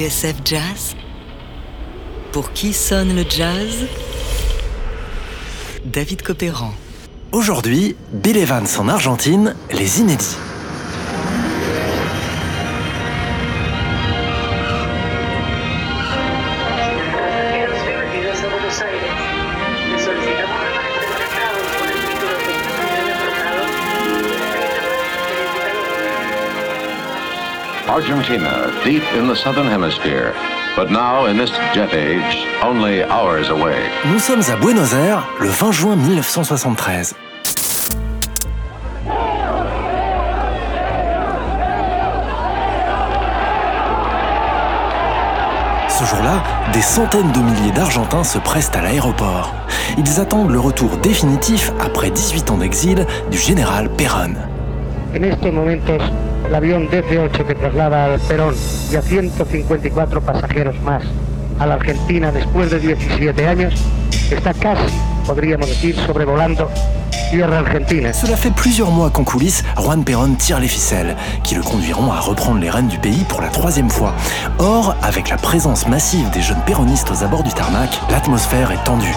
TSF Jazz Pour qui sonne le jazz? David Copéran. Aujourd'hui, Bill Evans en Argentine, les inédits. Argentina, deep in the southern hemisphere, but now in this jet age, only hours away. Nous sommes à Buenos Aires le 20 juin 1973. Ce jour-là, des centaines de milliers d'Argentins se pressent à l'aéroport. Ils attendent le retour définitif, après 18 ans d'exil, du général Perón. En estos momentos, el avión DC-8 que traslada al Perón y a 154 pasajeros más a la Argentina después de 17 años está casi, podríamos decir, sobrevolando. Cela fait plusieurs mois qu'en coulisses, Juan Perón tire les ficelles, qui le conduiront à reprendre les rênes du pays pour la troisième fois. Or, avec la présence massive des jeunes péronistes aux abords du tarmac, l'atmosphère est tendue.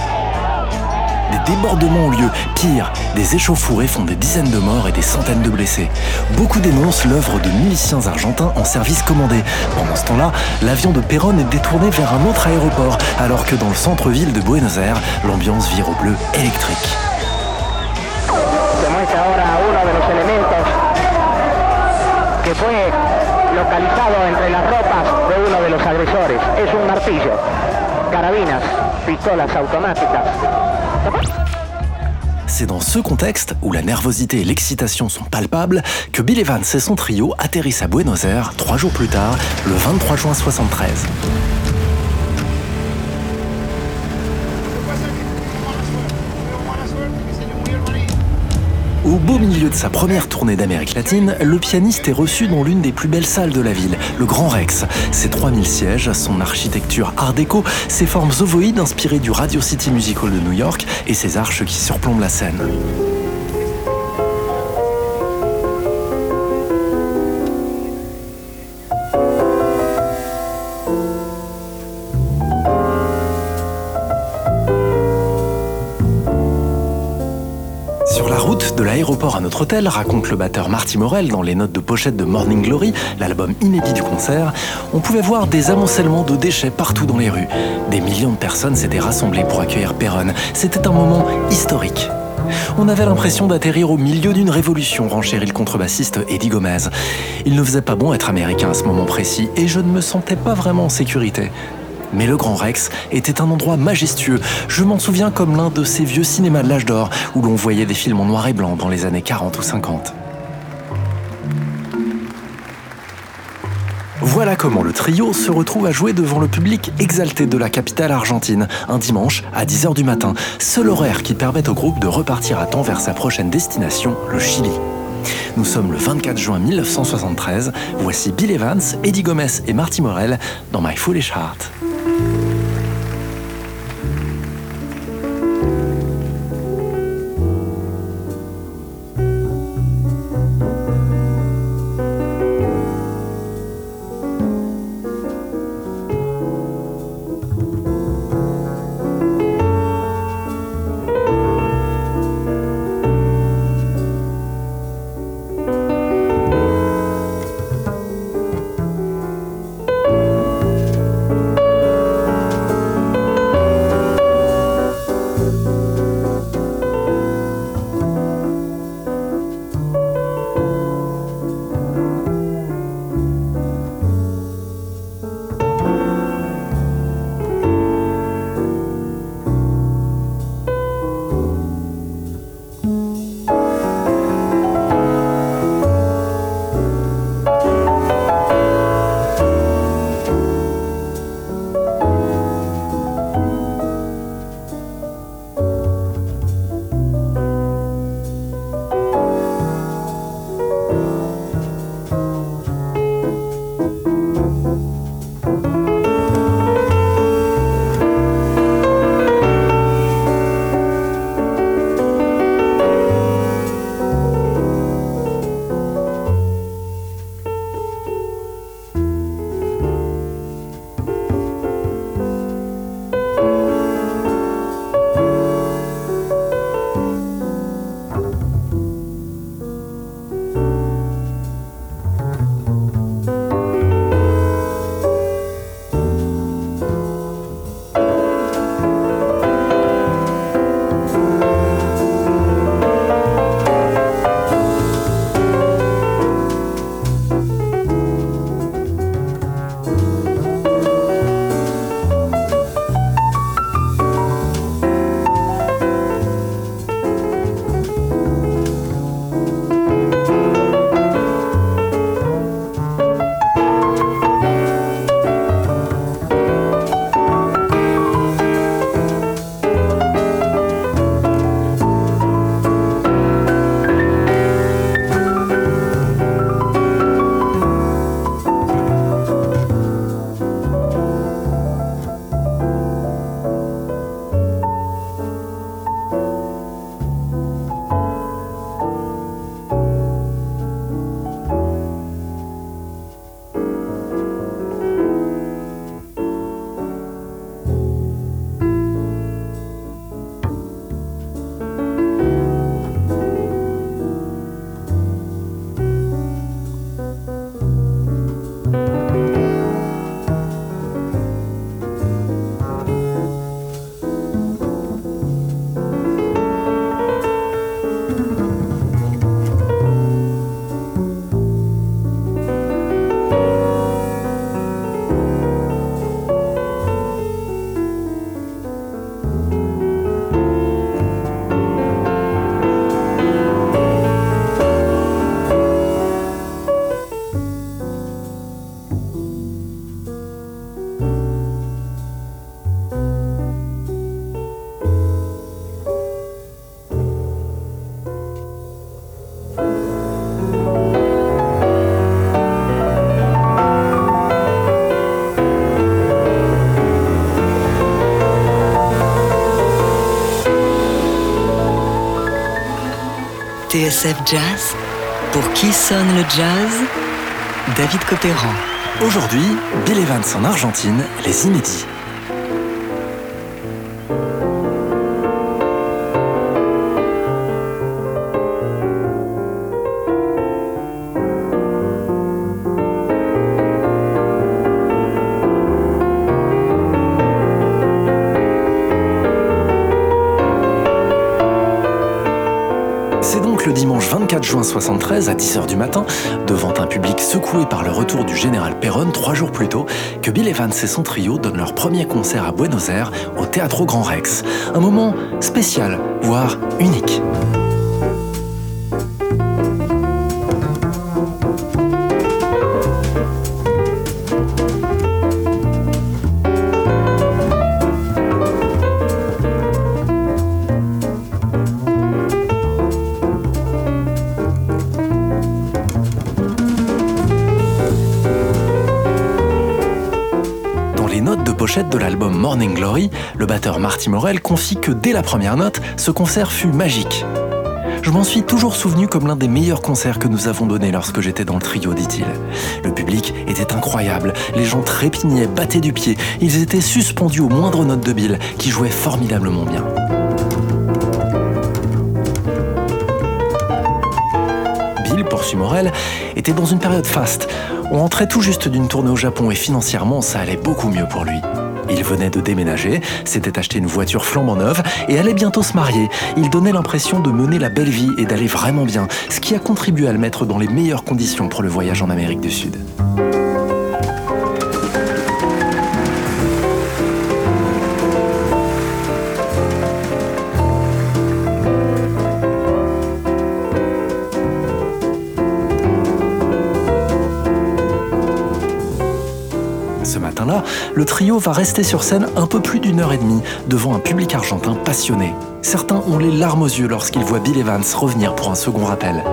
Des débordements ont lieu. Pire, des échauffourées font des dizaines de morts et des centaines de blessés. Beaucoup dénoncent l'œuvre de miliciens argentins en service commandé. Pendant ce temps-là, l'avion de Perón est détourné vers un autre aéroport, alors que dans le centre-ville de Buenos Aires, l'ambiance vire au bleu électrique. Carabinas, pistolas automáticas. C'est dans ce contexte, où la nervosité et l'excitation sont palpables, que Bill Evans et son trio atterrissent à Buenos Aires trois jours plus tard, le 23 juin 73. Au beau milieu de sa première tournée d'Amérique latine, le pianiste est reçu dans l'une des plus belles salles de la ville, le Grand Rex. Ses 3000 sièges, son architecture art déco, ses formes ovoïdes inspirées du Radio City Music Hall de New York et ses arches qui surplombent la scène. Raconte le batteur Marty Morel dans les notes de pochette de Morning Glory, l'album inédit du concert, on pouvait voir des amoncellements de déchets partout dans les rues. Des millions de personnes s'étaient rassemblées pour accueillir Perron. C'était un moment historique. On avait l'impression d'atterrir au milieu d'une révolution, renchérit le contrebassiste Eddie Gomez. Il ne faisait pas bon être américain à ce moment précis et je ne me sentais pas vraiment en sécurité. Mais le Grand Rex était un endroit majestueux. Je m'en souviens comme l'un de ces vieux cinémas de l'âge d'or où l'on voyait des films en noir et blanc dans les années 40 ou 50. Voilà comment le trio se retrouve à jouer devant le public exalté de la capitale argentine, un dimanche à 10h du matin, seul horaire qui permet au groupe de repartir à temps vers sa prochaine destination, le Chili. Nous sommes le 24 juin 1973, voici Bill Evans, Eddie Gomez et Marty Morel dans My Foolish Heart. TSF Jazz Pour qui sonne le jazz David Copéran. Aujourd'hui, Bill Evans en Argentine, les inédits. 24 juin 73 à 10h du matin, devant un public secoué par le retour du général Perron trois jours plus tôt, que Bill Evans et son trio donnent leur premier concert à Buenos Aires au Teatro Grand Rex. Un moment spécial, voire unique. De l'album Morning Glory, le batteur Marty Morel confie que dès la première note, ce concert fut magique. Je m'en suis toujours souvenu comme l'un des meilleurs concerts que nous avons donnés lorsque j'étais dans le trio, dit-il. Le public était incroyable, les gens trépignaient, battaient du pied, ils étaient suspendus aux moindres notes de Bill, qui jouait formidablement bien. Bill, poursuit Morel, était dans une période faste. On entrait tout juste d'une tournée au Japon et financièrement, ça allait beaucoup mieux pour lui. Il venait de déménager, s'était acheté une voiture flambant neuve et allait bientôt se marier. Il donnait l'impression de mener la belle vie et d'aller vraiment bien, ce qui a contribué à le mettre dans les meilleures conditions pour le voyage en Amérique du Sud. Le trio va rester sur scène un peu plus d'une heure et demie devant un public argentin passionné. Certains ont les larmes aux yeux lorsqu'ils voient Bill Evans revenir pour un second rappel.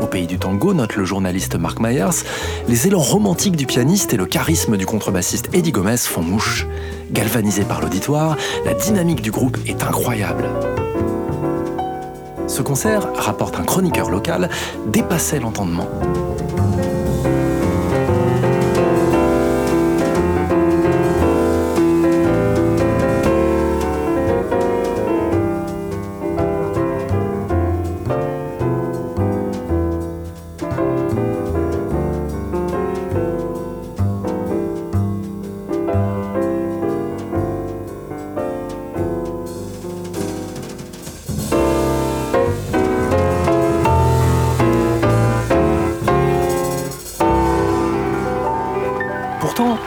Au pays du tango, note le journaliste Mark Myers, les élans romantiques du pianiste et le charisme du contrebassiste Eddie Gomez font mouche. Galvanisé par l'auditoire, la dynamique du groupe est incroyable. Ce concert, rapporte un chroniqueur local, dépassait l'entendement.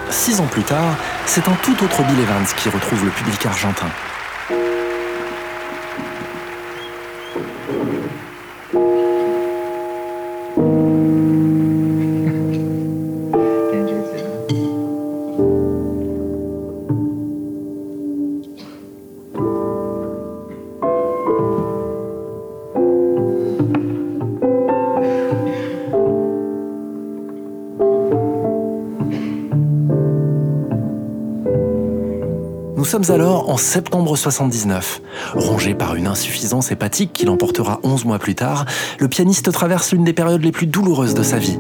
Six ans plus tard, c'est un tout autre Bill Evans qui retrouve le public argentin. Nous sommes alors en septembre 79. Rongé par une insuffisance hépatique qui l'emportera 11 mois plus tard, le pianiste traverse l'une des périodes les plus douloureuses de sa vie.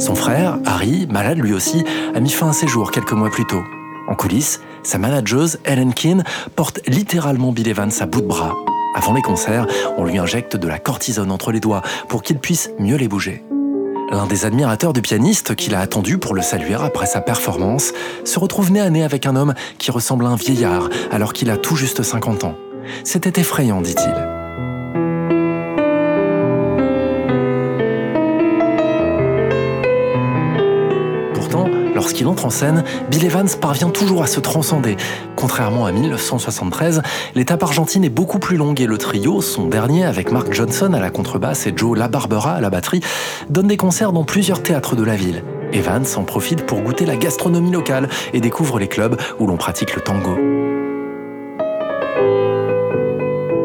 Son frère, Harry, malade lui aussi, a mis fin à ses jours quelques mois plus tôt. En coulisses, sa manageuse, Ellen Keane, porte littéralement Bill Evans à bout de bras. Avant les concerts, on lui injecte de la cortisone entre les doigts pour qu'il puisse mieux les bouger. L'un des admirateurs du pianiste qu'il a attendu pour le saluer après sa performance se retrouve nez à nez avec un homme qui ressemble à un vieillard alors qu'il a tout juste 50 ans. C'était effrayant, dit-il. Lorsqu'il entre en scène, Bill Evans parvient toujours à se transcender. Contrairement à 1973, l'étape argentine est beaucoup plus longue et le trio, son dernier avec Mark Johnson à la contrebasse et Joe LaBarbera à la batterie, donne des concerts dans plusieurs théâtres de la ville. Evans en profite pour goûter la gastronomie locale et découvre les clubs où l'on pratique le tango.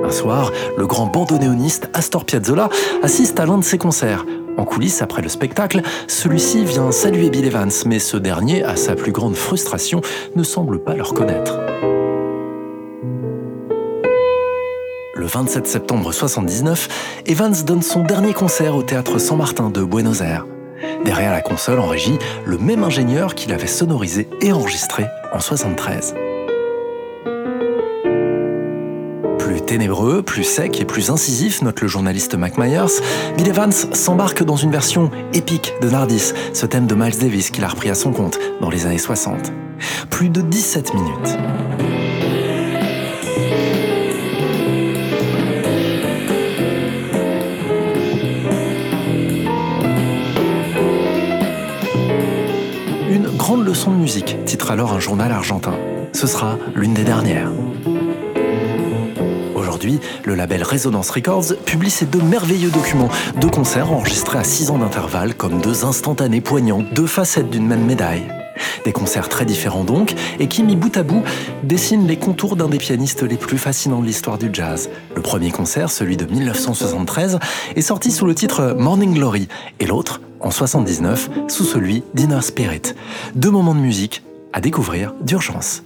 Un soir, le grand bandoneoniste Astor Piazzolla assiste à l'un de ses concerts. En coulisses, après le spectacle, celui-ci vient saluer Bill Evans, mais ce dernier, à sa plus grande frustration, ne semble pas le reconnaître. Le 27 septembre 79, Evans donne son dernier concert au théâtre San Martin de Buenos Aires. Derrière la console en régie, le même ingénieur qui l'avait sonorisé et enregistré en 73. Plus ténébreux, plus sec et plus incisif, note le journaliste Mac Myers, Bill Evans s'embarque dans une version épique de Nardis, ce thème de Miles Davis qu'il a repris à son compte dans les années 60. Plus de 17 minutes. Une grande leçon de musique, titre alors un journal argentin. Ce sera l'une des dernières. Aujourd'hui, le label Resonance Records publie ces deux merveilleux documents, deux concerts enregistrés à 6 ans d'intervalle comme deux instantanés poignants, deux facettes d'une même médaille. Des concerts très différents donc, et qui, mis bout à bout, dessinent les contours d'un des pianistes les plus fascinants de l'histoire du jazz. Le premier concert, celui de 1973, est sorti sous le titre Morning Glory, et l'autre, en 79, sous celui d'Inner Spirit. Deux moments de musique à découvrir d'urgence.